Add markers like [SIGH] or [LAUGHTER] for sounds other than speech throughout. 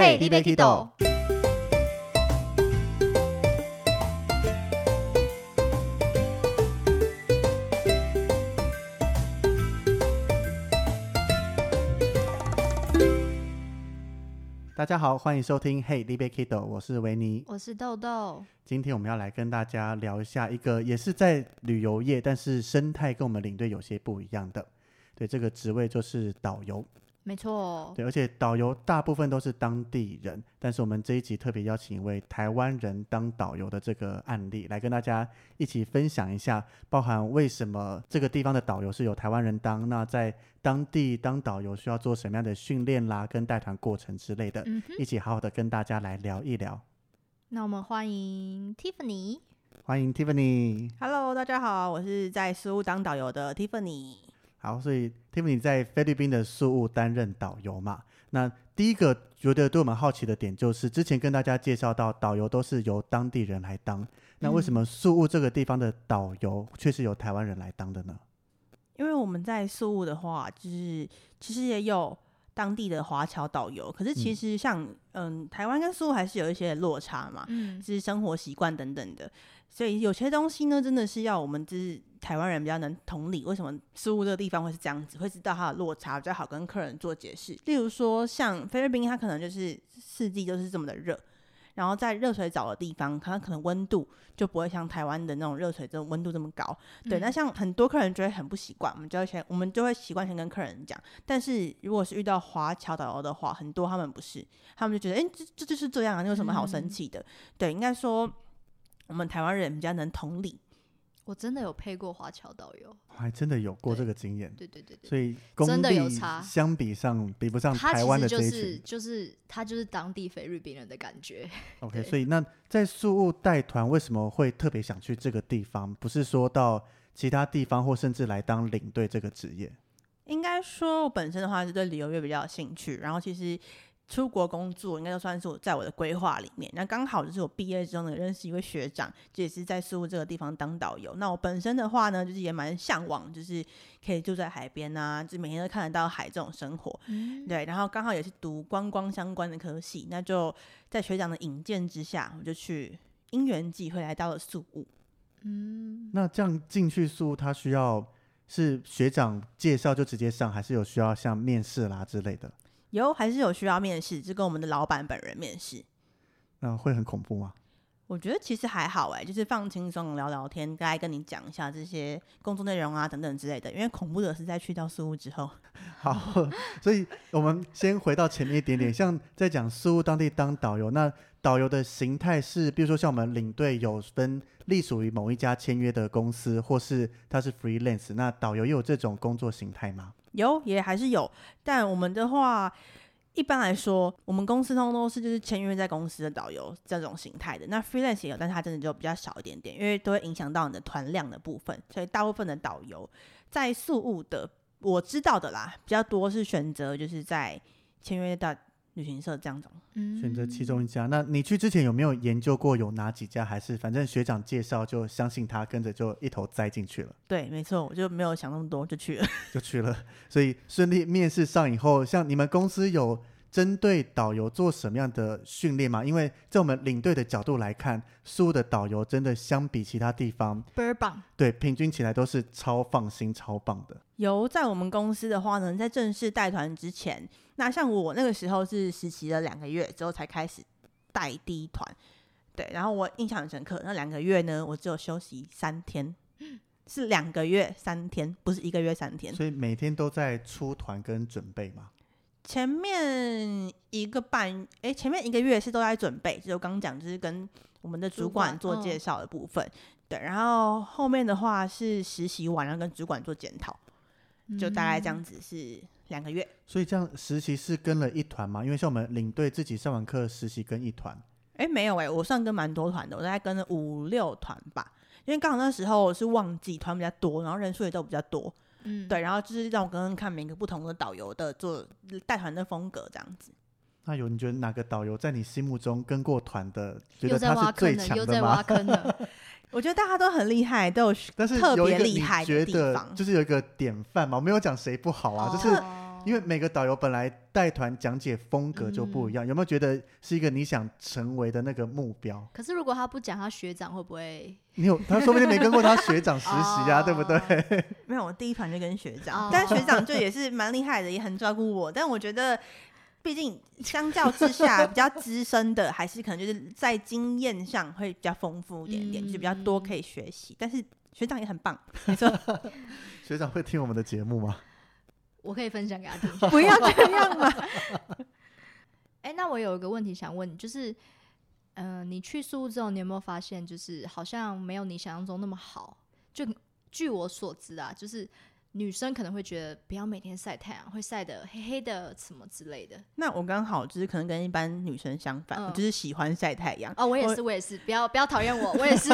嘿你要去倒大家好，欢迎收听 Hey, l i b e Kido，我是维尼。我是豆豆。今天我们要来跟大家聊一下一个也是在旅游业，但是生态跟我们领队有些不一样的。对，这个职位就是导游。没错，对，而且导游大部分都是当地人，但是我们这一集特别邀请一位台湾人当导游的这个案例，来跟大家一起分享一下，包含为什么这个地方的导游是由台湾人当，那在当地当导游需要做什么样的训练啦，跟带团过程之类的，一起好好的跟大家来聊一聊。那我们欢迎 Tiffany，欢迎 Tiffany。Hello，大家好，我是在苏当导游的 Tiffany。好，所以 Tiffany 在菲律宾的宿务担任导游嘛？那第一个觉得对我们好奇的点就是，之前跟大家介绍到，导游都是由当地人来当，那为什么宿务这个地方的导游却是由台湾人来当的呢？因为我们在宿务的话，就是其实也有当地的华侨导游，可是其实像嗯，台湾跟宿务还是有一些落差嘛，嗯，就是生活习惯等等的。所以有些东西呢，真的是要我们就是台湾人比较能同理，为什么事物这个地方会是这样子，会知道它的落差，比较好跟客人做解释。例如说，像菲律宾，它可能就是四季都是这么的热，然后在热水澡的地方，它可能温度就不会像台湾的那种热水这种温度这么高。对，那像很多客人就会很不习惯，我们就会先我们就会习惯先跟客人讲。但是如果是遇到华侨导游的话，很多他们不是，他们就觉得，哎，这这就是这样啊，你有什么好生气的？对，应该说。我们台湾人比较能同理，我真的有配过华侨导游，还真的有过这个经验。对对对对，所以真的有差，相比上比不上台湾的这一群，就是他就是当地菲律宾人的感觉。OK，所以那在宿务带团为什么会特别想去这个地方？不是说到其他地方或甚至来当领队这个职业？应该说，我本身的话是对旅游业比较有兴趣，然后其实。出国工作应该就算是我在我的规划里面。那刚好就是我毕业之后呢，认识一位学长，就也是在苏务这个地方当导游。那我本身的话呢，就是也蛮向往，就是可以住在海边啊，就每天都看得到海这种生活。对，然后刚好也是读观光相关的科系，那就在学长的引荐之下，我就去因缘际会来到了宿务。嗯，那这样进去宿务，他需要是学长介绍就直接上，还是有需要像面试啦之类的？有还是有需要面试，就跟我们的老板本人面试。那会很恐怖吗？我觉得其实还好哎，就是放轻松聊聊天，该跟你讲一下这些工作内容啊等等之类的。因为恐怖的是在去到事务之后。[LAUGHS] 好，所以我们先回到前面一点点，像在讲事务当地当导游，那导游的形态是，比如说像我们领队有分隶属于某一家签约的公司，或是他是 freelance，那导游也有这种工作形态吗？有也还是有，但我们的话，一般来说，我们公司通都是就是签约在公司的导游这种形态的。那 freelance 也有，但是它真的就比较少一点点，因为都会影响到你的团量的部分。所以大部分的导游在宿务的，我知道的啦，比较多是选择就是在签约到。旅行社这样子，选择其中一家。那你去之前有没有研究过有哪几家？还是反正学长介绍就相信他，跟着就一头栽进去了？对，没错，我就没有想那么多就去了，[LAUGHS] 就去了。所以顺利面试上以后，像你们公司有针对导游做什么样的训练吗？因为在我们领队的角度来看，苏的导游真的相比其他地方倍儿棒，对，平均起来都是超放心、超棒的。有在我们公司的话呢，在正式带团之前。那像我那个时候是实习了两个月之后才开始带第一团，对，然后我印象很深刻。那两个月呢，我只有休息三天，是两个月三天，不是一个月三天。所以每天都在出团跟准备嘛。前面一个半，哎，前面一个月是都在准备，就刚讲就是跟我们的主管做介绍的部分，对，然后后面的话是实习完了跟主管做检讨，就大概这样子是。两个月，所以这样实习是跟了一团吗？因为像我们领队自己上完课实习跟一团，哎，没有哎，我算跟蛮多团的，我大概跟了五六团吧。因为刚好那时候是旺季，团比较多，然后人数也都比较多，嗯，对，然后就是让我跟看每个不同的导游的做带团的风格这样子。那有你觉得哪个导游在你心目中跟过团的，觉得他是最强的吗？[LAUGHS] 我觉得大家都很厉害，都有但是特别厉害的地方，就是有一个典范嘛。我没有讲谁不好啊，就是因为每个导游本来带团讲解风格就不一样，有没有觉得是一个你想成为的那个目标？可是如果他不讲，他学长会不会？你有他说不定没跟过他学长实习啊，[LAUGHS] 对不对？没有，我第一团就跟学长，[LAUGHS] 但学长就也是蛮厉害的，也很照顾我。但我觉得，毕竟相较之下，比较资深的还是可能就是在经验上会比较丰富一点点，就是比较多可以学习。但是学长也很棒，没错。[LAUGHS] 学长会听我们的节目吗？我可以分享给他听。[LAUGHS] 不要这样嘛！[LAUGHS] 哎，那我有一个问题想问你，就是，嗯，你去宿务之后，你有没有发现，就是好像没有你想象中那么好？就据我所知啊，就是女生可能会觉得不要每天晒太阳，会晒得黑黑的什么之类的。那我刚好就是可能跟一般女生相反，我就是喜欢晒太阳。哦，我也是，我也是，不要不要讨厌我，我也是。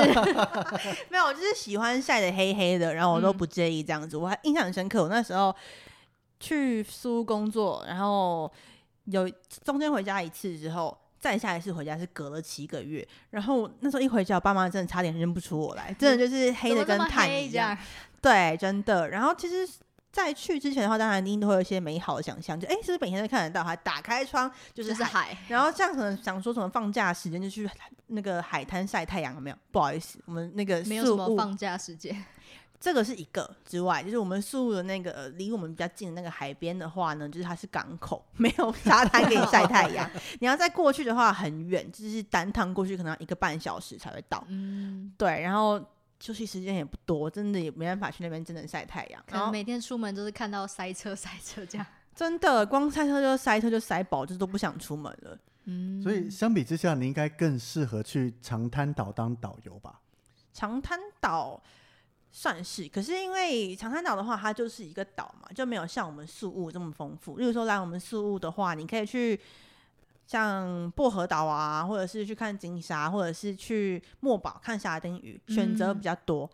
[LAUGHS] 没有，我就是喜欢晒得黑黑的，然后我都不介意这样子。我还印象很深刻，我那时候。去苏工作，然后有中间回家一次之后，再下一次回家是隔了七个月。然后那时候一回家，我爸妈真的差点认不出我来，[LAUGHS] 真的就是黑的跟炭一样。对，真的。然后其实，在去之前的话，当然一定都会有一些美好的想象，就哎，是不是每天都看得到？还打开窗就是海。然后这样可能想说什么放假时间就去那个海滩晒太阳，有没有？不好意思，我们那个没有什么放假时间。这个是一个之外，就是我们宿的那个离我们比较近的那个海边的话呢，就是它是港口，[LAUGHS] 没有沙滩给你晒太阳。[LAUGHS] 你要再过去的话很远，就是单趟过去可能要一个半小时才会到。嗯，对，然后休息时间也不多，真的也没办法去那边真的晒太阳。然后每天出门都是看到塞车塞车这样，[LAUGHS] 真的光塞车就塞车就塞饱，就都不想出门了。嗯，所以相比之下，你应该更适合去长滩岛当导游吧？长滩岛。算是，可是因为长滩岛的话，它就是一个岛嘛，就没有像我们宿务这么丰富。例如说来我们宿务的话，你可以去像薄荷岛啊，或者是去看金沙，或者是去墨宝看沙丁鱼，选择比较多，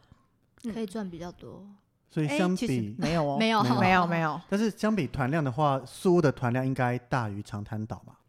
可以赚比较多。所以相比没有哦，[LAUGHS] 没有没有没有。但是相比团量的话，宿务的团量应该大于长滩岛吧？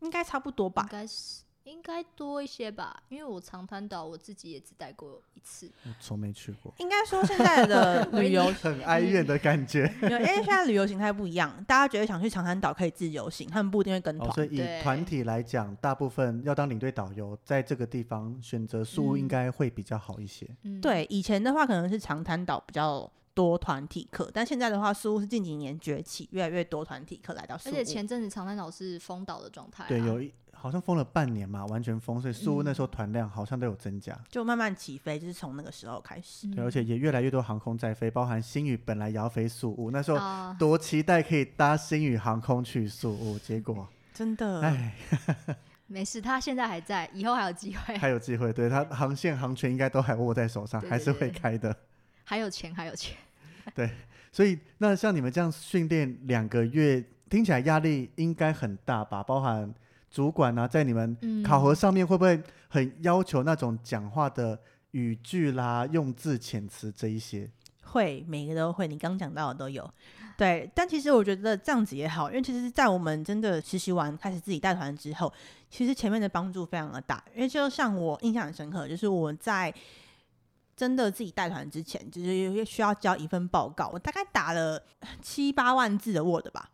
应该差不多吧？应该是。应该多一些吧，因为我长滩岛我自己也只待过一次，[LAUGHS] 从没去过。应该说现在的 [LAUGHS] 旅游很哀怨的感觉，[LAUGHS] 因为现在旅游形态不一样，大家觉得想去长滩岛可以自由行，他们不一定会跟团。所以以团体来讲，大部分要当领队导游，在这个地方选择宿应该会比较好一些。对，以前的话可能是长滩岛比较多团体客，但现在的话，宿是近几年崛起，越来越多团体客来到。而且前阵子长滩岛是封岛的状态，对，有一。好像封了半年嘛，完全封，所以苏那时候团量好像都有增加，就慢慢起飞，就是从那个时候开始。对，而且也越来越多航空在飞，包含新宇本来也要飞苏雾，那时候多期待可以搭新宇航空去苏雾，结果 [LAUGHS] 真的，哎，[LAUGHS] 没事，他现在还在，以后还有机会，还有机会，对他航线航权应该都还握在手上，还是会开的，还有钱，还有钱。[LAUGHS] 对，所以那像你们这样训练两个月，听起来压力应该很大吧？包含。主管呢，在你们考核上面会不会很要求那种讲话的语句啦、用字遣词这一些？会，每个都会。你刚讲到的都有。对，但其实我觉得这样子也好，因为其实，在我们真的实习完开始自己带团之后，其实前面的帮助非常的大。因为就像我印象很深刻，就是我在真的自己带团之前，就是需要交一份报告，我大概打了七八万字的 Word 吧。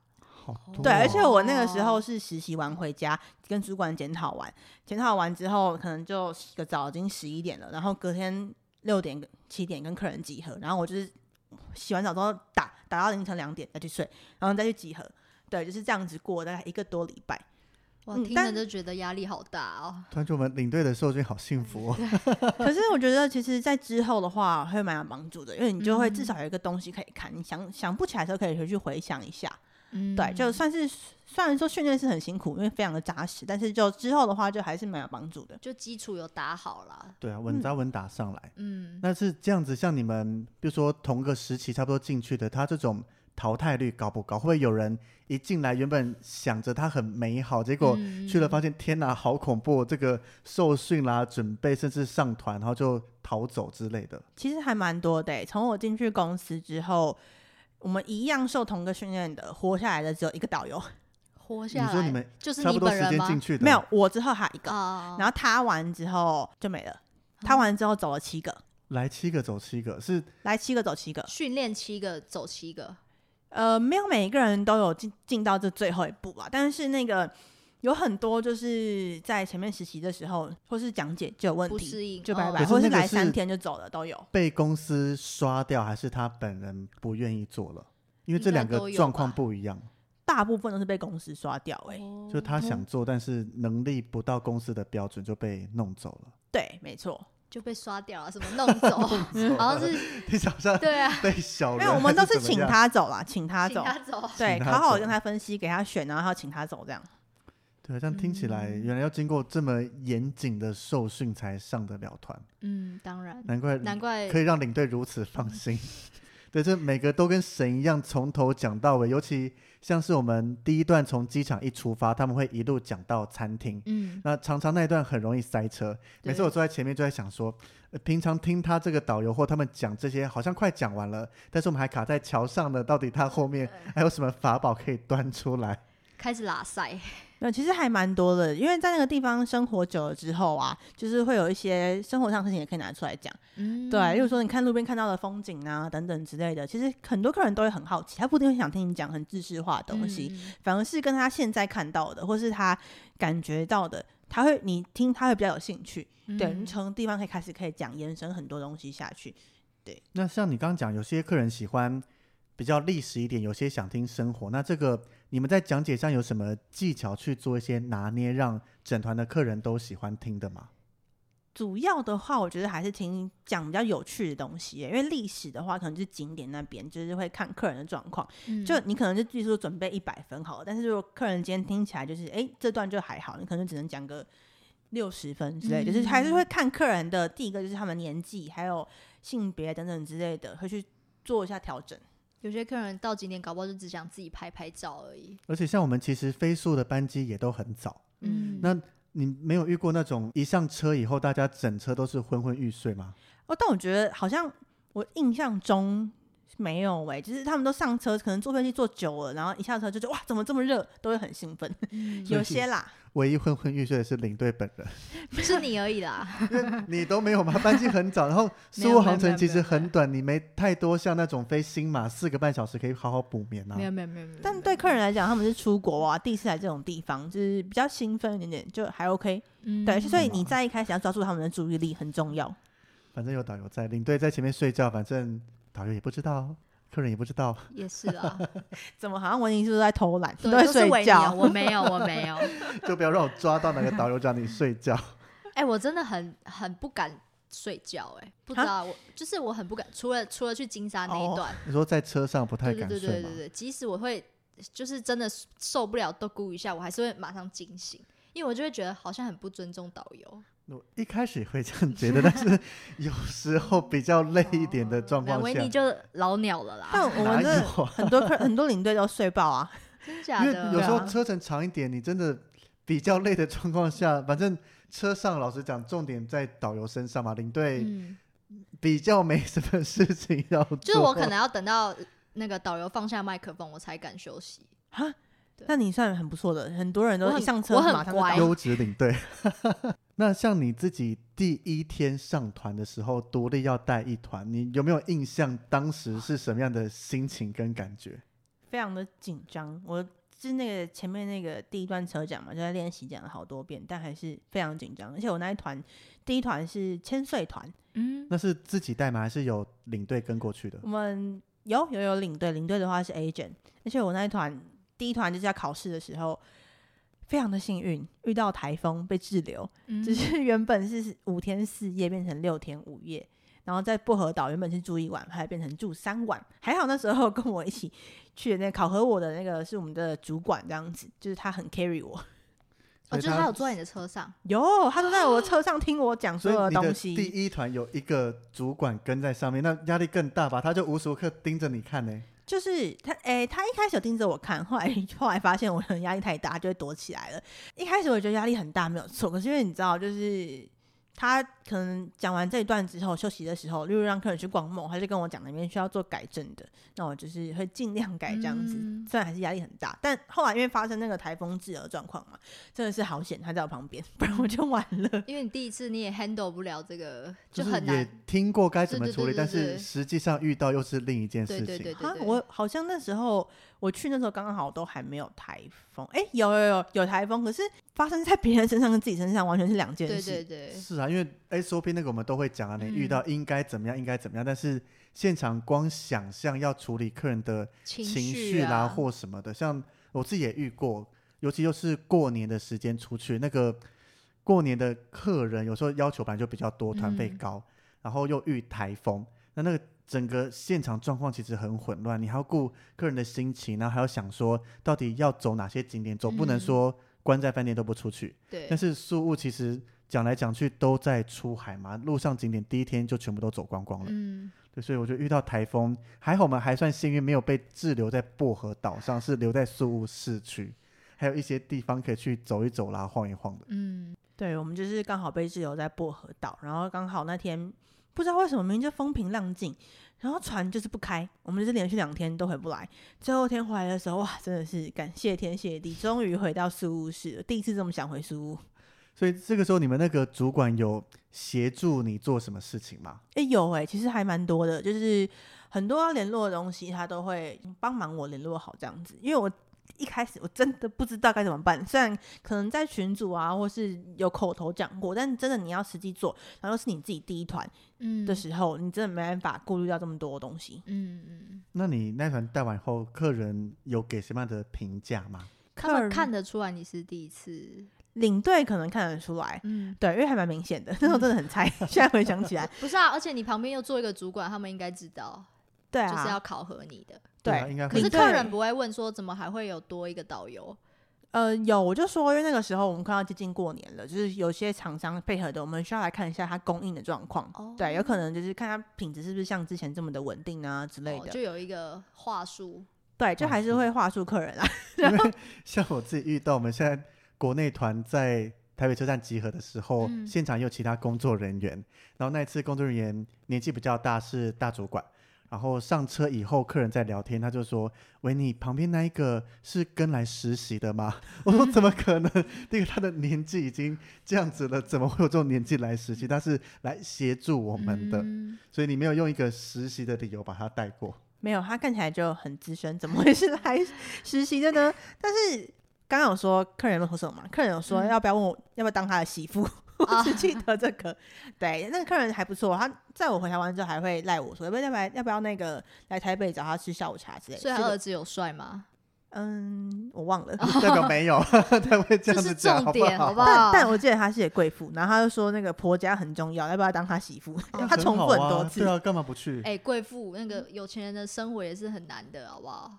对，而且我那个时候是实习完回家，跟主管检讨完，检讨完之后可能就洗个澡，已经十一点了，然后隔天六点七点跟客人集合，然后我就是洗完澡之后打打到凌晨两点再去睡，然后再去集合，对，就是这样子过大概一个多礼拜。哇，听着就觉得压力好大哦。团主们领队的受训好幸福哦。[LAUGHS] 可是我觉得其实，在之后的话会蛮有帮助的，因为你就会至少有一个东西可以看，你想想不起来的时候可以回去回想一下。对，就算是虽然说训练是很辛苦，因为非常的扎实，但是就之后的话，就还是蛮有帮助的。就基础有打好了，对啊，稳扎稳打上来。嗯，那是这样子，像你们，比如说同个时期差不多进去的，他这种淘汰率高不高？会不会有人一进来原本想着他很美好，结果去了发现天哪，好恐怖！这个受训啦，准备甚至上团，然后就逃走之类的。其实还蛮多的，从我进去公司之后。我们一样受同个训练的，活下来的只有一个导游。活下来，你说你们就是差不多时间进去的，没有我之后还有一个，然后他完之后就没了。他完之后走了七个，来七个走七个是来七个走七个，训练七个走七个。呃，没有每一个人都有进进到这最后一步啊，但是那个有很多就是在前面实习的时候，或是讲解就有问题，不适应就拜拜，哦可是或是那个是来三天就走了都有。被公司刷掉，还是他本人不愿意做了？因为这应该两个有状况吧不一样，大部分都是被公司刷掉、欸，哎、哦就他想做，但是能力不到公司的标准就被弄走了。对，没错。就被刷掉了，什么弄走，[LAUGHS] 好像是你好像对啊，被小人，没有，我们都是请还怎么样。他走啦，请他走，请他走，对，请他走好好跟他分析，给他选，然后要请他走这样。对，这样听起来，原来要经过这么严谨的受训才上得了团，嗯，当然，难怪难怪可以让领队如此放心。[LAUGHS] 对，这每个都跟神一样，从头讲到尾。尤其像是我们第一段从机场一出发，他们会一路讲到餐厅，嗯，那常常那一段很容易塞车。每次我坐在前面就在想说，呃平常听他这个导游或他们讲这些，好像快讲完了，但是我们还卡在桥上呢。到底他后面还有什么法宝可以端出来？开始拉塞，没有，其实还蛮多的，因为在那个地方生活久了之后啊，就是会有一些生活上的事情也可以拿出来讲。嗯，对，例如说你看路边看到的风景啊，等等之类的，其实很多客人都会很好奇，他不一定会想听你讲很知识化的东西，嗯反而是跟他现在看到的，或是他感觉到的，他会你听他会比较有兴趣。对，从地方可以开始可以讲延伸很多东西下去。对那像你刚刚讲，有些客人喜欢比较历史一点，有些想听生活。那这个你们在讲解上有什么技巧去做一些拿捏，让整团的客人都喜欢听的吗？主要的话，我觉得还是听讲比较有趣的东西，因为历史的话，可能就是景点那边，就是会看客人的状况。嗯就你可能就技术准备一百分好了，但是如果客人今天听起来就是，哎、这段就还好，你可能只能讲个六十分之类的，就是还是会看客人的第一个就是他们年纪，还有性别等等之类的，会去做一下调整。有些客人到景点搞不好就只想自己拍拍照而已，而且像我们其实飞速的班机也都很早，嗯，那你没有遇过那种一上车以后大家整车都是昏昏欲睡吗？哦，但我觉得好像我印象中没有喂、就是他们都上车，可能坐飞机坐久了，然后一下车就觉得哇，怎么这么热，都会很兴奋。嗯有些啦，唯一昏昏欲睡的是领队本人，[LAUGHS] 不是你而已啦，你都没有吗？班机很早，然后 [LAUGHS] 没有苏航程其实很短，你没太多像那种飞新马四个半小时可以好好补眠啊没。有没有没有没有，但对客人来讲，他们是出国啊，第一次来这种地方，就是比较兴奋一点点，就还 OK。嗯对，所以你在一开始要抓住他们的注意力很重要。反正有导游在，领队在前面睡觉，反正导游也不知道，客人也不知道。也是啊，[LAUGHS] 怎么好像文妮是不是在偷懒？对，都在睡觉。我没有我没有，[LAUGHS] 就不要让我抓到哪个导游叫你睡觉。哎、我真的很很不敢睡觉、哎，不知道我就是我很不敢，除了除了去金沙那一哦段，你说在车上不太敢睡对对对对？对，即使我会就是真的受不了都咕一下，我还是会马上惊醒，因为我就会觉得好像很不尊重导游。我一开始也会这样觉得，但是 [LAUGHS] 有时候比较累一点的状况下，维尼就老鸟了啦，但我 [LAUGHS] 们这有啊很多客很多领队都睡爆啊。[LAUGHS] 真假因为的？有时候车程长一点，你真的比较累的状况下，反正车上老实讲，重点在导游身上嘛，领队嗯，比较没什么事情要做。就是我可能要等到那个导游放下麦克风，我才敢休息。那你算很不错的，很多人都上车我很乖马上就优质领队。[LAUGHS] 那像你自己第一天上团的时候，独立要带一团，你有没有印象？当时是什么样的心情跟感觉？非常的紧张。我是那个前面那个第一段车讲嘛，就在练习讲了好多遍，但还是非常紧张。而且我那一团第一团是千岁团，嗯，那是自己带吗？还是有领队跟过去的？我们有有有领队，领队的话是 agent，而且我那一团第一团就是要考试的时候。非常的幸运，遇到台风被滞留，嗯只是原本是五天四夜变成六天五夜，然后在薄荷岛原本是住一晚，后来变成住三晚。还好那时候跟我一起去的那个考核我的那个是我们的主管，这样子，就是他很 carry 我，哦，就是他有坐在你的车上，有他都在我的车上听我讲所有的东西。第一团有一个主管跟在上面，那压力更大吧？他就无时无刻盯着你看呢。就是他，诶、他一开始有盯着我看，后来 [LAUGHS] 后来发现我的压力太大，就会躲起来了。一开始我觉得压力很大，没有错。可是因为你知道，就是他可能讲完这一段之后，休息的时候，例如让客人去逛梦，他就跟我讲那边需要做改正的，那我就是会尽量改这样子。虽然还是压力很大，但后来因为发生那个台风滞的状况嘛，真的是好险他在我旁边，[LAUGHS] 不然我就完了。因为你第一次你也 handle 不了这个，就很难。也听过该怎么处理，但是实际上遇到又是另一件事情。对对对我好像那时候我去那时候刚刚好都还没有台风，哎，有有有有台风，可是发生在别人身上跟自己身上完全是两件事。对对对，是啊。因为 SOP 那个我们都会讲啊，你遇到应该怎么样，应该怎么样。但是现场光想象要处理客人的情绪啦或什么的，像我自己也遇过，尤其又是过年的时间出去，那个过年的客人有时候要求本来就比较多，团费高，然后又遇台风，那那个整个现场状况其实很混乱，你还要顾客人的心情，然后还要想说到底要走哪些景点，总不能说关在饭店都不出去。对，但是宿务其实。讲来讲去都在出海嘛，路上景点第一天就全部都走光光了。嗯，对，所以我觉得遇到台风还好，我们还算幸运，没有被滞留在薄荷岛上，是留在宿务市区，还有一些地方可以去走一走啦，晃一晃的。嗯，对，我们就是刚好被滞留在薄荷岛，然后刚好那天不知道为什么明明就风平浪静，然后船就是不开，我们就是连续两天都回不来。最后天回来的时候，哇，真的是感谢天谢地，终于回到宿务市了，第一次这么想回宿务。所以这个时候，你们那个主管有协助你做什么事情吗？哎，有哎，其实还蛮多的，就是很多要联络的东西，他都会帮忙我联络好这样子。因为我一开始我真的不知道该怎么办，虽然可能在群组啊，或是有口头讲过，但真的你要实际做，然后是你自己第一团的时候，你真的没办法顾虑到这么多东西。嗯嗯。那你那团带完后，客人有给什么样的评价吗？他们看得出来你是第一次。领队可能看得出来，嗯，对，因为还蛮明显的，那时候真的很猜。[LAUGHS] 现在回想起来，不是啊，而且你旁边又做一个主管，他们应该知道，对啊，就是要考核你的，对，应该。可是客人不会问说，怎么还会有多一个导游？呃，有，我就说，因为那个时候我们快要接近过年了，就是有些厂商配合的，我们需要来看一下它供应的状况。哦，对，有可能就是看它品质是不是像之前这么的稳定啊之类的，就有一个话术。对，就还是会话术客人啊。因为 [LAUGHS] 像我自己遇到，我们现在国内团在。台北车站集合的时候，现场也有其他工作人员。然后那一次工作人员年纪比较大，是大主管。然后上车以后，客人在聊天，他就说：“喂，你旁边那一个是跟来实习的吗？” [LAUGHS] 我说：“怎么可能？[LAUGHS] 那个他的年纪已经这样子了，怎么会有这种年纪来实习？他是来协助我们的，所以你没有用一个实习的理由把他带过。没有，他看起来就很资深，怎么会是来实习的呢？但是。刚刚有说客人有说什么嘛？客人有说要不要问我要不要当他的媳妇？[LAUGHS] 我只记得这个。[LAUGHS] 对，那个客人还不错，他在我回台湾之后还会赖我说要不要来要不要那个来台北找他吃下午茶之类。所以他儿子有帅吗？嗯，我忘了，代 [LAUGHS] 表没有，他会这样子讲，重点好不好？但但我记得他是贵妇，然后他就说那个婆家很重要，要不要当他媳妇？他重复很多次，对啊，干嘛不去？哎，贵妇那个有钱人的生活也是很难的，好不好？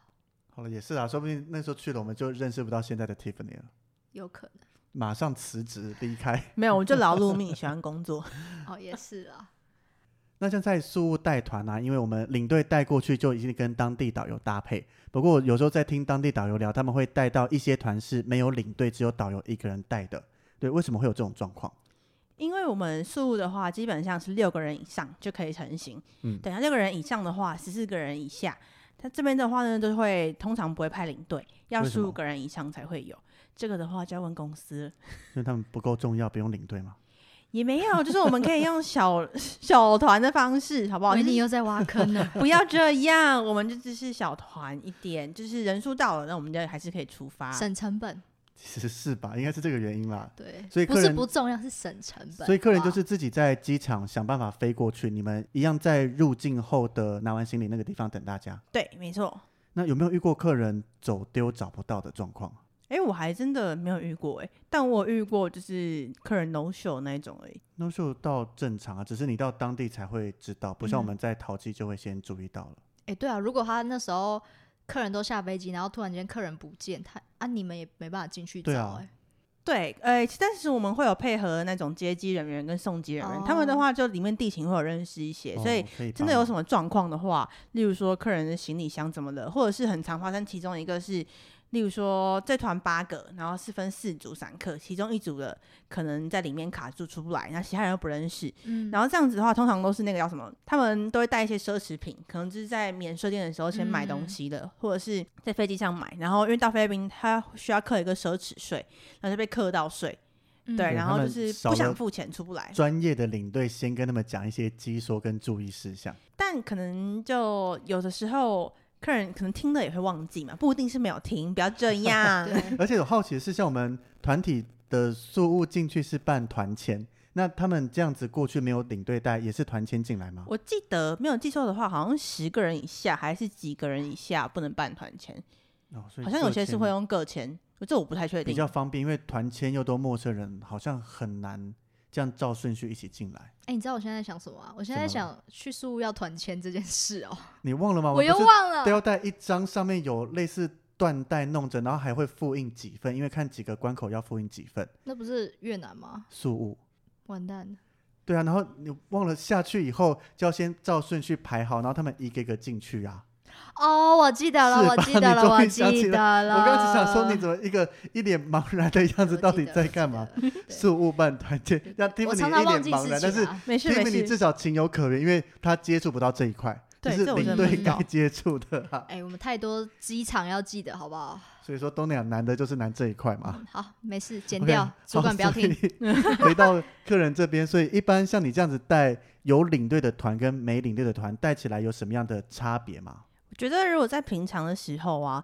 好了，也是啊，说不定那时候去了，我们就认识不到现在的 Tiffany 了。有可能，马上辞职离开。没有，我就劳碌命，喜欢工作。[LAUGHS] 哦，也是啊。那像在宿务带团啊，因为我们领队带过去就已经跟当地导游搭配。不过有时候在听当地导游聊，他们会带到一些团是没有领队，只有导游一个人带的。对，为什么会有这种状况？因为我们宿务的话，基本上是六个人以上就可以成型。嗯，等下六个人以上的话，十四个人以下。他这边的话呢，都会通常不会派领队，要十五个人以上才会有。这个的话就要问公司，[LAUGHS] 因为他们不够重要，不用领队吗？也没有，就是我们可以用小 [LAUGHS] 小团的方式，好不好？你又在挖坑了，[LAUGHS] 不要这样，我们就只是小团一点，就是人数到了，那我们就还是可以出发，省成本。其实是吧，应该是这个原因啦。对，所以不是不重要，是省成本。所以客人就是自己在机场想办法飞过去，你们一样在入境后的拿完行李那个地方等大家。对，没错。那有没有遇过客人走丢找不到的状况？哎，我还真的没有遇过哎，但我遇过就是客人 no show 那一种而已，no show 到正常啊，只是你到当地才会知道，不像我们在淘气就会先注意到了。哎，对啊，如果他那时候客人都下飞机，然后突然间客人不见，他啊，你们也没办法进去找哎。对，呃，但是我们会有配合那种接机人员跟送机人员，他们的话就里面地形会有认识一些，所以真的有什么状况的话，例如说客人的行李箱怎么了，或者是很常发生，其中一个是例如说这团八个，然后是分四组散客，其中一组的可能在里面卡住出不来，然后其他人又不认识，嗯，然后这样子的话，通常都是那个叫什么，他们都会带一些奢侈品，可能就是在免税店的时候先买东西的，或者是在飞机上买，然后因为到菲律宾他需要扣一个奢侈税，然后就被课到税，嗯。对，然后就是不想付钱出不来，专业的领队先跟他们讲一些基说跟注意事项。但可能就有的时候客人可能听了也会忘记嘛，不一定是没有听，不要这样。[LAUGHS] 而且有好奇的是，像我们团体的宿务进去是办团签，那他们这样子过去没有领队带，也是团签进来吗？我记得没有记错的话，好像十个人以下还是几个人以下不能办团签，哦，所以好像有些是会用个签，这我不太确定。比较方便，因为团签又都陌生人，好像很难这样照顺序一起进来。哎、你知道我现在在想什么啊？我现在在想去宿务要团签这件事哦、[LAUGHS] 你忘了吗？我又忘了。都要带一张，上面有类似缎带弄着，然后还会复印几份，因为看几个关口要复印几份那不是越南吗？宿务。完蛋了！对啊，然后你忘了下去以后就要先照顺序排好，然后他们一个一个进去啊。哦，我记得了，我记得了，我记得了。我刚刚只想说，你怎么一个一脸茫然的样子，到底记得我记在干嘛？得对宿务办团 [LAUGHS] 建，让 Tiffany 我常常一脸茫然，但是事情啊。没事没 Tiffany，至少情有可原，因为他接触不到这一块，就是领队该接触的啊。哎、我们太多机场要记得，好不好？所以说东南亚难的就是难这一块嘛。嗯好，没事，剪掉，主好管不要听。[LAUGHS] 回到客人这边，所以一般像你这样子带有领队的团跟没领队的团带起来有什么样的差别吗？我觉得如果在平常的时候啊，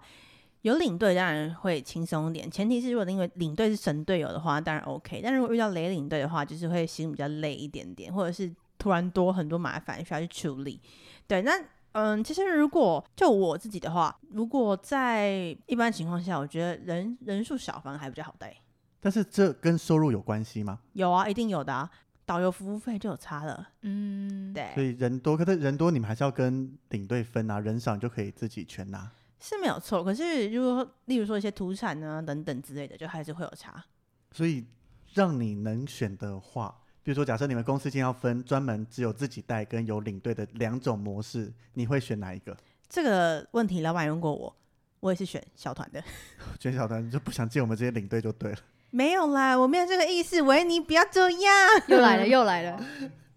有领队当然会轻松一点，前提是如果因为领队是神队友的话，当然 OK。但如果遇到雷领队的话，就是会心比较累一点点，或者是突然多很多麻烦需要去处理。对，那嗯，其实如果就我自己的话，如果在一般情况下，我觉得人人数少反而还比较好带。但是这跟收入有关系吗？有啊，一定有的啊，导游服务费就有差了。嗯，对，所以人多，可是人多你们还是要跟领队分啊，人少你就可以自己全拿。是没有错。可是如果例如说一些土产啊等等之类的，就还是会有差。所以让你能选的话，比如说假设你们公司今天要分专门只有自己带跟有领队的两种模式，你会选哪一个？这个问题老板问过我，我也是选小团的。[LAUGHS] 选小团你就不想借我们这些领队就对了。没有啦，我没有这个意思。维尼，不要这样。又来了，又来了。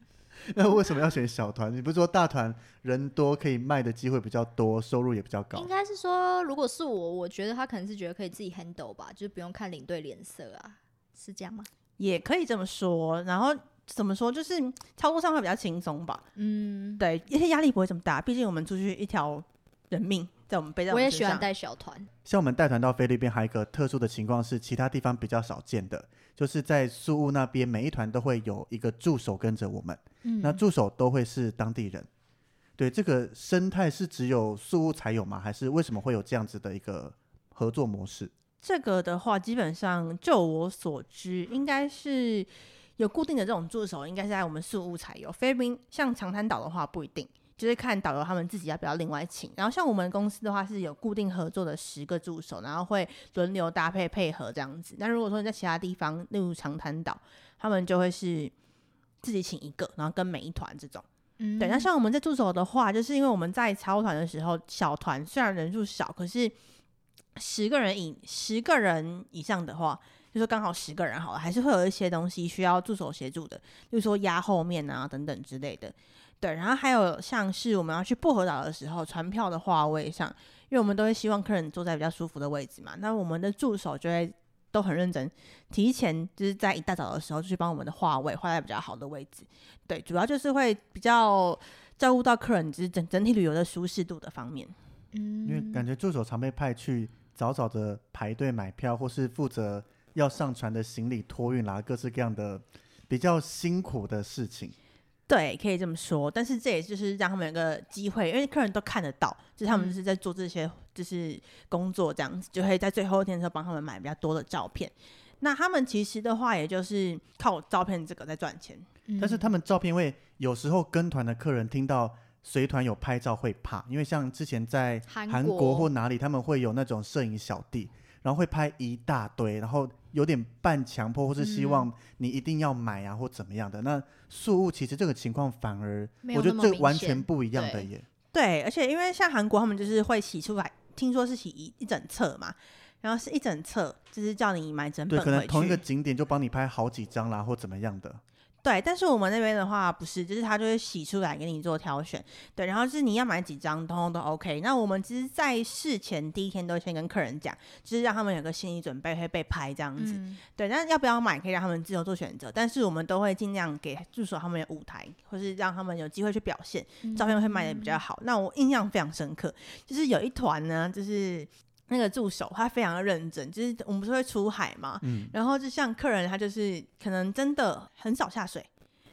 [LAUGHS] 那为什么要选小团？你不是说大团人多可以卖的机会比较多，收入也比较高应？该是说，如果是我，我觉得他可能是觉得可以自己 handle 吧，就是不用看领队脸色啊，是这样吗？也可以这么说。然后怎么说，就是操作上会比较轻松吧。嗯，对，一些压力不会这么大。毕竟我们出去一条人命在我们背在我。也喜欢带小团。像我们带团到菲律宾，还有一个特殊的情况是，其他地方比较少见的，就是在宿务那边，每一团都会有一个助手跟着我们，嗯，那助手都会是当地人。对，这个生态是只有宿务才有吗？还是为什么会有这样子的一个合作模式？这个的话，基本上就我所知，应该是有固定的这种助手，应该是在我们宿务才有。菲律宾像长滩岛的话不一定，就是看导游他们自己要不要另外请。然后像我们公司的话是有固定合作的十个助手，然后会轮流搭配配合这样子。那如果说你在其他地方，例如长滩岛，他们就会是自己请一个，然后跟每一团这种。嗯对，那像我们在助手的话，就是因为我们在超团的时候，小团虽然人数少，可是十个人以十个人以上的话，就说刚好十个人好了，还是会有一些东西需要助手协助的，例如说压后面啊等等之类的。对，然后还有像是我们要去薄荷岛的时候，船票的话位上，因为我们都会希望客人坐在比较舒服的位置嘛，那我们的助手就会都很认真，提前就是在一大早的时候就去帮我们的画位画在比较好的位置。对，主要就是会比较照顾到客人就是整整体旅游的舒适度的方面。嗯，因为感觉助手常被派去早早的排队买票，或是负责要上船的行李托运啦，各式各样的比较辛苦的事情。对，可以这么说，但是这也就是让他们有个机会，因为客人都看得到，就是他们是在做这些就是工作这样子，就会在最后一天的时候帮他们买比较多的照片。那他们其实的话，也就是靠照片这个在赚钱。嗯但是他们照片会有时候跟团的客人听到随团有拍照会怕，因为像之前在韩国或哪里，他们会有那种摄影小弟，然后会拍一大堆，然后有点半强迫，或是希嗯望你一定要买啊或怎么样的。那素物其实这个情况反而我觉得这完全不一样的耶。对，而且因为像韩国他们就是会洗出来听说是洗一一整册嘛，然后是一整册，就是叫你买整对，本回可能同一个。景点就帮你拍好几张啦，或怎么样的。对，但是我们那边的话不是，就是他就会洗出来给你做挑选，对，然后是你要买几张，通通都 OK。那我们其实，在事前第一天都会先跟客人讲，就是让他们有个心理准备会被拍这样子，嗯对。但要不要买可以让他们自由做选择，但是我们都会尽量给助手他们有舞台，或是让他们有机会去表现，照片会卖的比较好。那我印象非常深刻，就是有一团呢，就是那个助手他非常的认真，就是我们不是会出海嘛，嗯，然后就像客人他就是可能真的很少下水。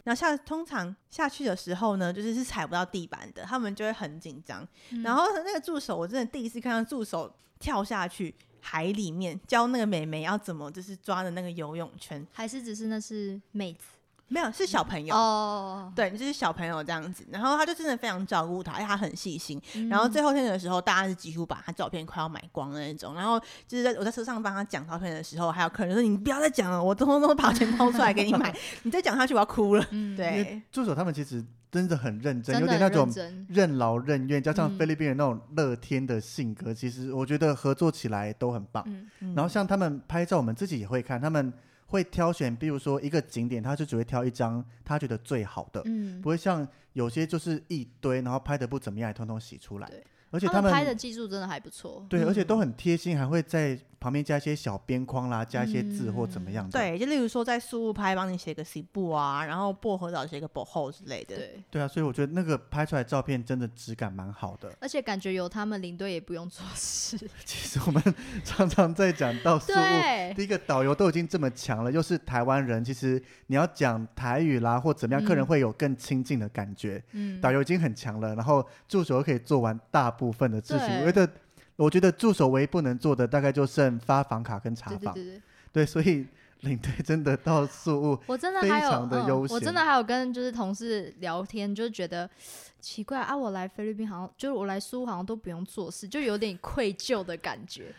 然后下通常下去的时候呢，就是是踩不到地板的，他们就会很紧张。嗯然后那个助手，我真的第一次看到助手跳下去海里面，教那个美眉要怎么就是抓的那个游泳圈。还是只是那是妹子没有，是小朋友。哦，对，就是小朋友这样子，然后他就真的非常照顾他，而且他很细心。嗯然后最后天的时候，大家是几乎把他照片快要买光的那种。然后就是在我在车上帮他讲照片的时候，还有客人就说：“你不要再讲了，我通通都把钱掏出来给你买，[LAUGHS] 你再讲下去我要哭了。”嗯，对，助手他们其实真的很认真，有点那种任劳任怨，加上嗯菲律宾人那种乐天的性格，其实我觉得合作起来都很棒。嗯嗯然后像他们拍照，我们自己也会看，他们会挑选，比如说一个景点，他就只会挑一张他觉得最好的，嗯。不，会像有些就是一堆，然后拍的不怎么样，也通通洗出来。对。而且他们他拍的技术真的还不错，对，而且嗯。都很贴心，还会在旁边加一些小边框啦，加一些字或怎么样的。对，就例如说在宿务拍，帮你写个 C 部啊，然后薄荷岛写个薄后之类的。对，对啊，所以我觉得那个拍出来照片真的质感蛮好的。而且感觉有他们领队也不用做事，[LAUGHS] 其实我们常常在讲到宿务，对，第一个导游都已经这么强了，又是台湾人，其实你要讲台语啦或怎么样，客人嗯会有更亲近的感觉。嗯，导游已经很强了，然后助手又可以做完大部分的事情。对我觉得，我觉得助手唯一不能做的大概就剩发房卡跟查房。对对对对。对，所以 [LAUGHS] 领队真的到宿务，我真的非还有，常的悠嗯，我真的还有跟就是同事聊天，就觉得奇怪啊，我来菲律宾好像就是我来苏好像都不用做事，就有点愧疚的感觉。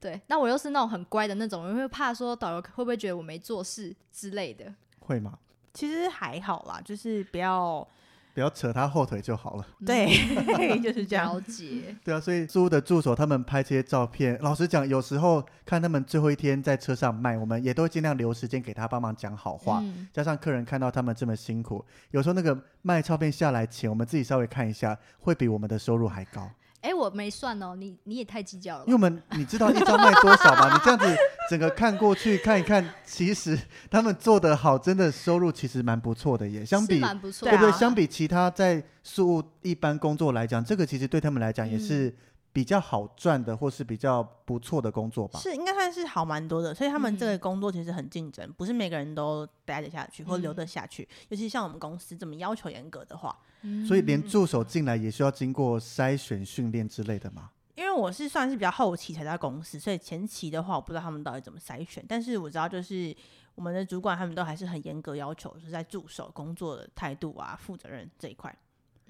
对，那我又是那种很乖的那种，我会怕说导游会不会觉得我没做事之类的。会吗？其实还好啦，就是不要不要扯他后腿就好了。对，[LAUGHS] 就是这样了。解，对啊，所以租的助手他们拍这些照片，老实讲，有时候看他们最后一天在车上卖，我们也都会尽量留时间给他帮忙讲好话。嗯，加上客人看到他们这么辛苦，有时候那个卖照片下来钱，我们自己稍微看一下，会比我们的收入还高。哎、我没算哦，你你也太计较了吧。因为我们你知道一张卖多少吗？你这样子整个看过去看一看，其实他们做得好，真的收入其实蛮不错的耶。相是比蛮不错的，对不对？相比其他在事务一般工作来讲，这个其实对他们来讲也嗯是比较好赚的，或是比较不错的工作吧。是应该算是好蛮多的，所以他们这嗯个工作其实很竞争，不是每个人都待得下去或留得嗯下去。尤其像我们公司这么要求严格的话，嗯所以连助手进来也需要经过筛选、训练之类的嘛。因为我是算是比较后期才到公司，所以前期的话我不知道他们到底怎么筛选，但是我知道就是我们的主管他们都还是很严格要求，就是在助手工作的态度啊、负责任这一块。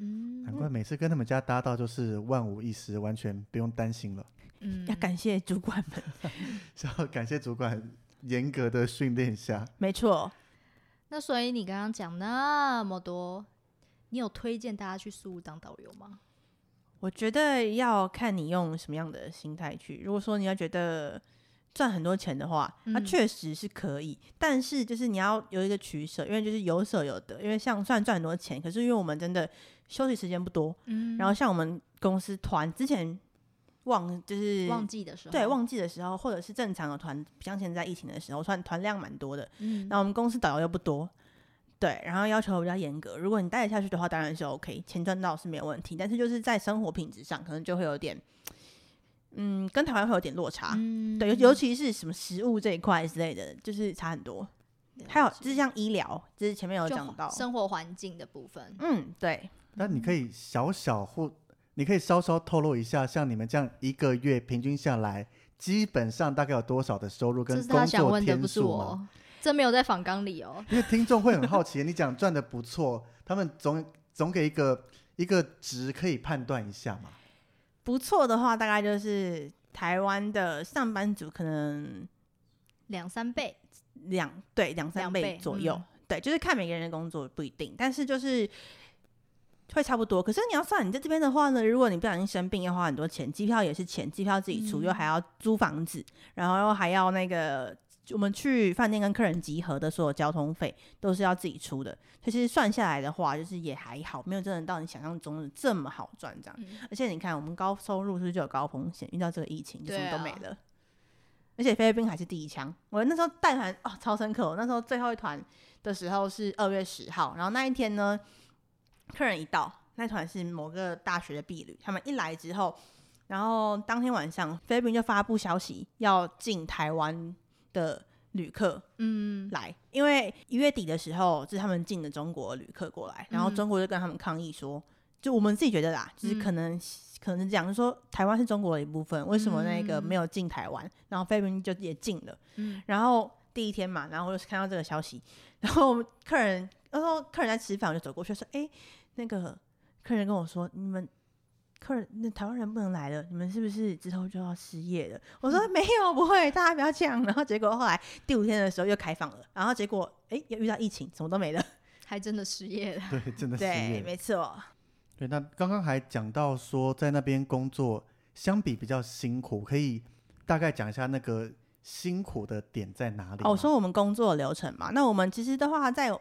嗯难怪每次跟他们家搭到就是万无一失，完全不用担心了。嗯要感谢主管们，[LAUGHS] 是要感谢主管严格的训练下。没错。那所以你刚刚讲那么多，你有推荐大家去苏务当导游吗？我觉得要看你用什么样的心态去。如果说你要觉得赚很多钱的话，那嗯确实是可以，但是就是你要有一个取舍，因为就是有舍有得。因为像虽然赚很多钱，可是因为我们真的休息时间不多，嗯然后像我们公司团之前旺就是旺季的时候，对旺季的时候，或者是正常的团，像现在疫情的时候，算团量蛮多的。嗯，那我们公司导游又不多，对，然后要求比较严格。如果你待得下去的话，当然是 OK，钱赚到是没有问题。但是就是在生活品质上，可能就会有点，嗯，跟台湾会有点落差。嗯对，尤尤其是什么食物这一块之类的，就是差很多。还有就是像医疗，就是前面有讲到，生活环境的部分，嗯，对，那你可以小小或你可以稍稍透露一下，像你们这样一个月平均下来，基本上大概有多少的收入跟工作问的，不天数是我吗？，这没有在访纲里哦。因为听众会很好奇，[LAUGHS] 你讲赚的不错，他们总总给一个一个值可以判断一下嘛？不错的话，大概就是台湾的上班族可能两三倍，两对两三倍左右，嗯。对，就是看每个人的工作不一定，但是就是会差不多。可是你要算你在这边的话呢，如果你不小心生病要花很多钱，机票也是钱，机票自己出，又还要租房子，然后又还要那个我们去饭店跟客人集合的所有交通费都是要自己出的。其实算下来的话，就是也还好，没有真的到你想象中的这么好赚这样。而且你看，我们高收入是不是就有高风险？遇到这个疫情就什么都没了。而且菲律宾还是第一枪。我那时候带团哦，超深刻。我那时候最后一团的时候是二月十号，然后那一天呢，客人一到，那团是某个大学的毕旅，他们一来之后，然后当天晚上菲律宾就发布消息要进台湾的。旅客，嗯，来，因为一月底的时候是他们进的中国旅客过来，然后中国就跟他们抗议说，就我们自己觉得啦，就是可能可能是讲说台湾是中国的一部分，为什么那个没有进台湾，然后菲律宾就也进了，嗯，然后第一天嘛，然后就看到这个消息，然后客人，然后客人在吃饭，我就走过去说，哎，那个客人跟我说，你们。客人，那台湾人不能来了，你们是不是之后就要失业了？我说没有，不会，大家不要这样。然后结果后来第五天的时候又开放了，然后结果哎，又遇到疫情，什么都没了，[LAUGHS] 还真的失业了。对，真的失业，没错。对，那刚刚还讲到说，在那边工作相比比较辛苦，可以大概讲一下那个辛苦的点在哪里？哦，说我们工作流程嘛，那我们其实的话，在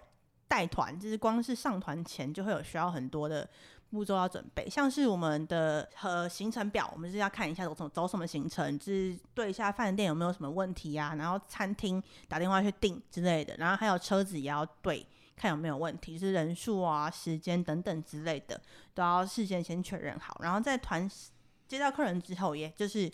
带团，就是光是上团前就会有需要很多的。步骤要准备，像是我们的呃行程表，我们是要看一下走什走什么行程，就是对一下饭店有没有什么问题啊，然后餐厅打电话去订之类的，然后还有车子也要对，看有没有问题，是人数啊、时间等等之类的，都要事先先确认好，然后在团接到客人之后，也就是。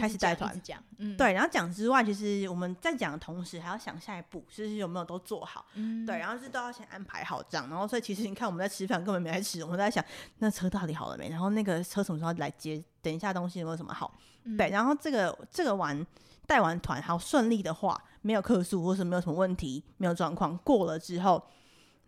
开始带团。讲，嗯，对，然后讲之外，其实我们在讲的同时，还要想下一步，就是有没有都做好，嗯，对，然后是都要先安排好这样，然后所以其实你看我们在吃饭，根本没在吃，我们在想那车到底好了没，然后那个车什么时候来接，等一下东西有没有什么好，对，然后这个这个完带完团，好顺利的话，没有客诉或是没有什么问题，没有状况过了之后。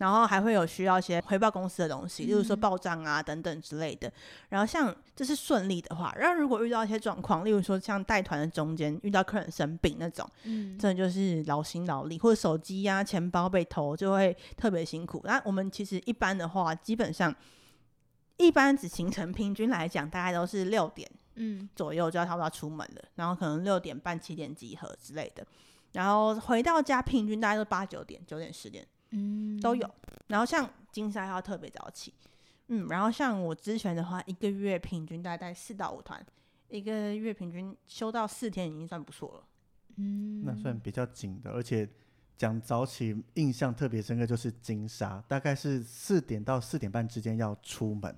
然后还会有需要一些回报公司的东西，例如说报账啊等等之类的。然后像这是顺利的话，然后如果遇到一些状况，例如说像带团的中间遇到客人生病那种，嗯，真的就是劳心劳力，或者手机呀、钱包被偷，就会特别辛苦。那我们其实一般的话，基本上一般只行程平均来讲，大概都是六点嗯左右就要差不多出门了，然后可能六点半、七点集合之类的。然后回到家平均大概都八九点、九点、十点。嗯，都有。然后像金沙要特别早起，嗯，然后像我之前的话，一个月平均大概四到五团，一个月平均休到四天已经算不错了。嗯，那算比较紧的。而且讲早起，印象特别深刻就是金沙，大概是四点到四点半之间要出门，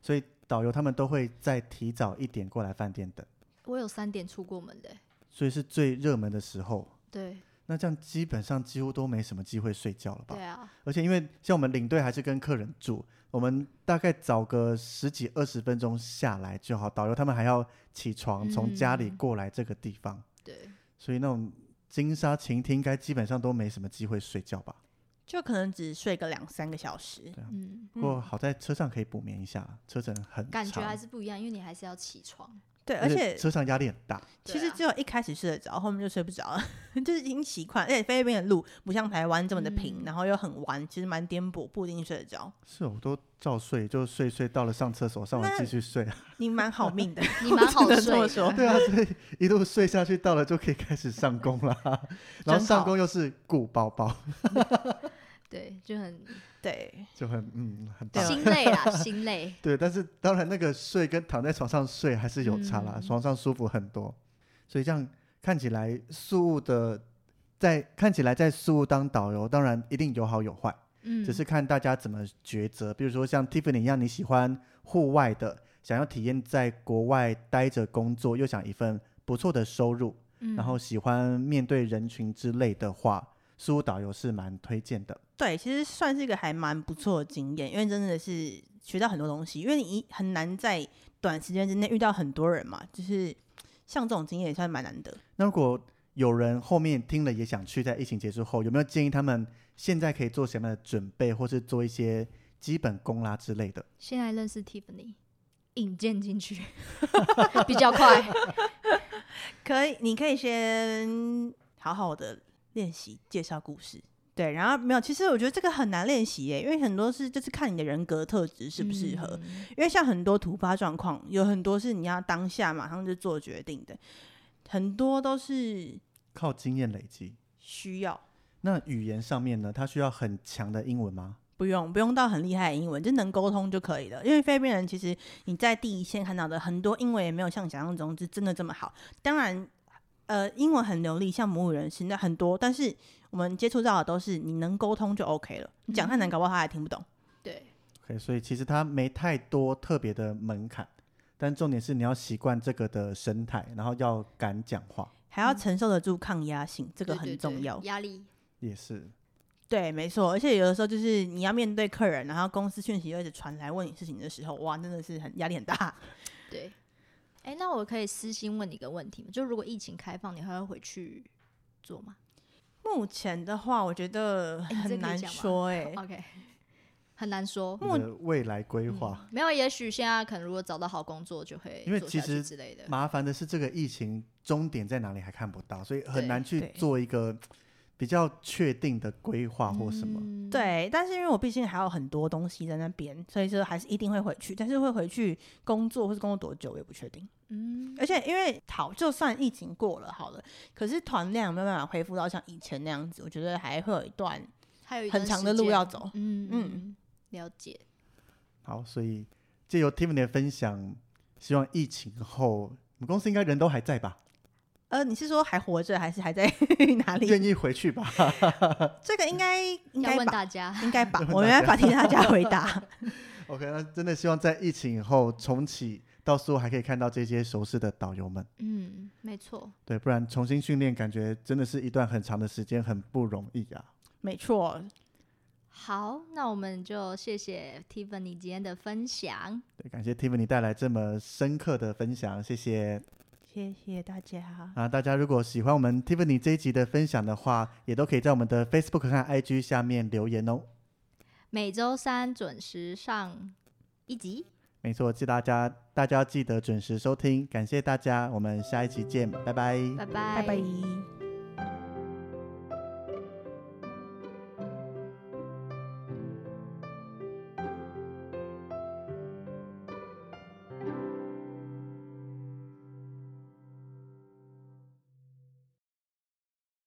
所以导游他们都会再提早一点过来饭店等。我有三点出过门的，所以是最热门的时候。对。那这样基本上几乎都没什么机会睡觉了吧？对啊。而且因为像我们领队还是跟客人住，我们大概早个十几二十分钟下来就好。导游他们还要起床从家里过来这个地方。对。所以那种金沙晴天应该基本上都没什么机会睡觉吧？就可能只睡个两三个小时。对啊。嗯。不过好在车上可以补眠一下，车程很感觉还是不一样，因为你还是要起床。对，而且车上压力很大。其实只有一开始睡得着，后面就睡不着了，[LAUGHS] 就是已经习惯。而且菲律宾的路不像台湾这么的平，然后又很弯，其实蛮颠簸，不一定睡得着。是，我都照睡，就睡睡到了上厕所，上完继续睡。你蛮好命的，你蛮 [LAUGHS] 好睡。对啊，所以一路睡下去，到了就可以开始上工了。[LAUGHS] 然后上工又是顾包包。对，就很。对，就很嗯很心累啊，心累。[LAUGHS] 对，但是当然那个睡跟躺在床上睡还是有差啦，床上舒服很多。所以这样看起来，宿务的在看起来在宿务当导游，当然一定有好有坏，嗯，只是看大家怎么抉择。比如说像 Tiffany 一样，你喜欢户外的，想要体验在国外待着工作，又想一份不错的收入，然后喜欢面对人群之类的话。苏导游是蛮推荐的，对，其实算是一个还蛮不错的经验，因为真的是学到很多东西。因为你很难在短时间之内遇到很多人嘛，就是像这种经验也算蛮难得。那如果有人后面听了也想去，在疫情结束后，有没有建议他们现在可以做什么样的准备，或是做一些基本功啦之类的？现在认识 Tiffany，[LAUGHS] 引荐进去 [LAUGHS] 比较快。[LAUGHS] 可以，你可以先好好的。练习介绍故事，对，然后没有，其实我觉得这个很难练习耶，因为很多是就是看你的人格特质适不适合。嗯因为像很多突发状况，有很多是你要当下马上就做决定的，很多都是靠经验累积。需要那语言上面呢，它需要很强的英文吗？不用不用到很厉害的英文，就能沟通就可以了。因为菲律宾人其实你在第一线看到的很多英文也没有像想象中是真的这么好。当然，呃，英文很流利，像母语人士那很多，但是我们接触到的都是你能沟通就 OK 了。你讲太难，搞不好他还听不懂。对，OK，所以其实他没太多特别的门槛，但重点是你要习惯这个的生态，然后要敢讲话，还要承受得住抗压性，这个对对对很重要。压力，也是。对，没错，而且有的时候就是你要面对客人，然后公司讯息又一直传来问你事情的时候，哇，真的是很压力很大。对。哎，那我可以私心问你一个问题吗？就如果疫情开放，你还会回去做吗目前的话，我觉得很难说 [LAUGHS] 哎、？OK，很难说。你的未来规划。没有，也许现在可能如果找到好工作，就会因为其实之类的。麻烦的是，这个疫情终点在哪里还看不到，所以很难去做一个比较确定的规划或什么。嗯，对，但是因为我毕竟还有很多东西在那边，所以说还是一定会回去。但是会回去工作或是工作多久，我也不确定。嗯，而且因为好，就算疫情过了好了，可是团量没有办法恢复到像以前那样子？我觉得还会有一段还有一很长的路要走。嗯嗯嗯，了解。好，所以借由 Tiffany 的分享，希望疫情后，我们公司应该人都还在吧？呃，你是说还活着，还是还在 [LAUGHS] 哪里？愿意回去吧？[LAUGHS] 这个应该 [LAUGHS] 应要该吧，问大家，应该吧，我没办法替大家回答。OK，那真的希望在疫情以后重启，到时候还可以看到这些熟悉的导游们。嗯，没错。对，不然重新训练，感觉真的是一段很长的时间，很不容易啊。没错，好，那我们就谢谢 Tiffany 今天的分享。对，感谢 Tiffany 带来这么深刻的分享，谢谢。谢谢大家。啊，大家如果喜欢我们 Tiffany 这一集的分享的话，也都可以在我们的 Facebook 和 IG 下面留言哦。每周三准时上一集，没错，记大家大家要记得准时收听，感谢大家，我们下一期见，拜拜。拜拜，拜拜。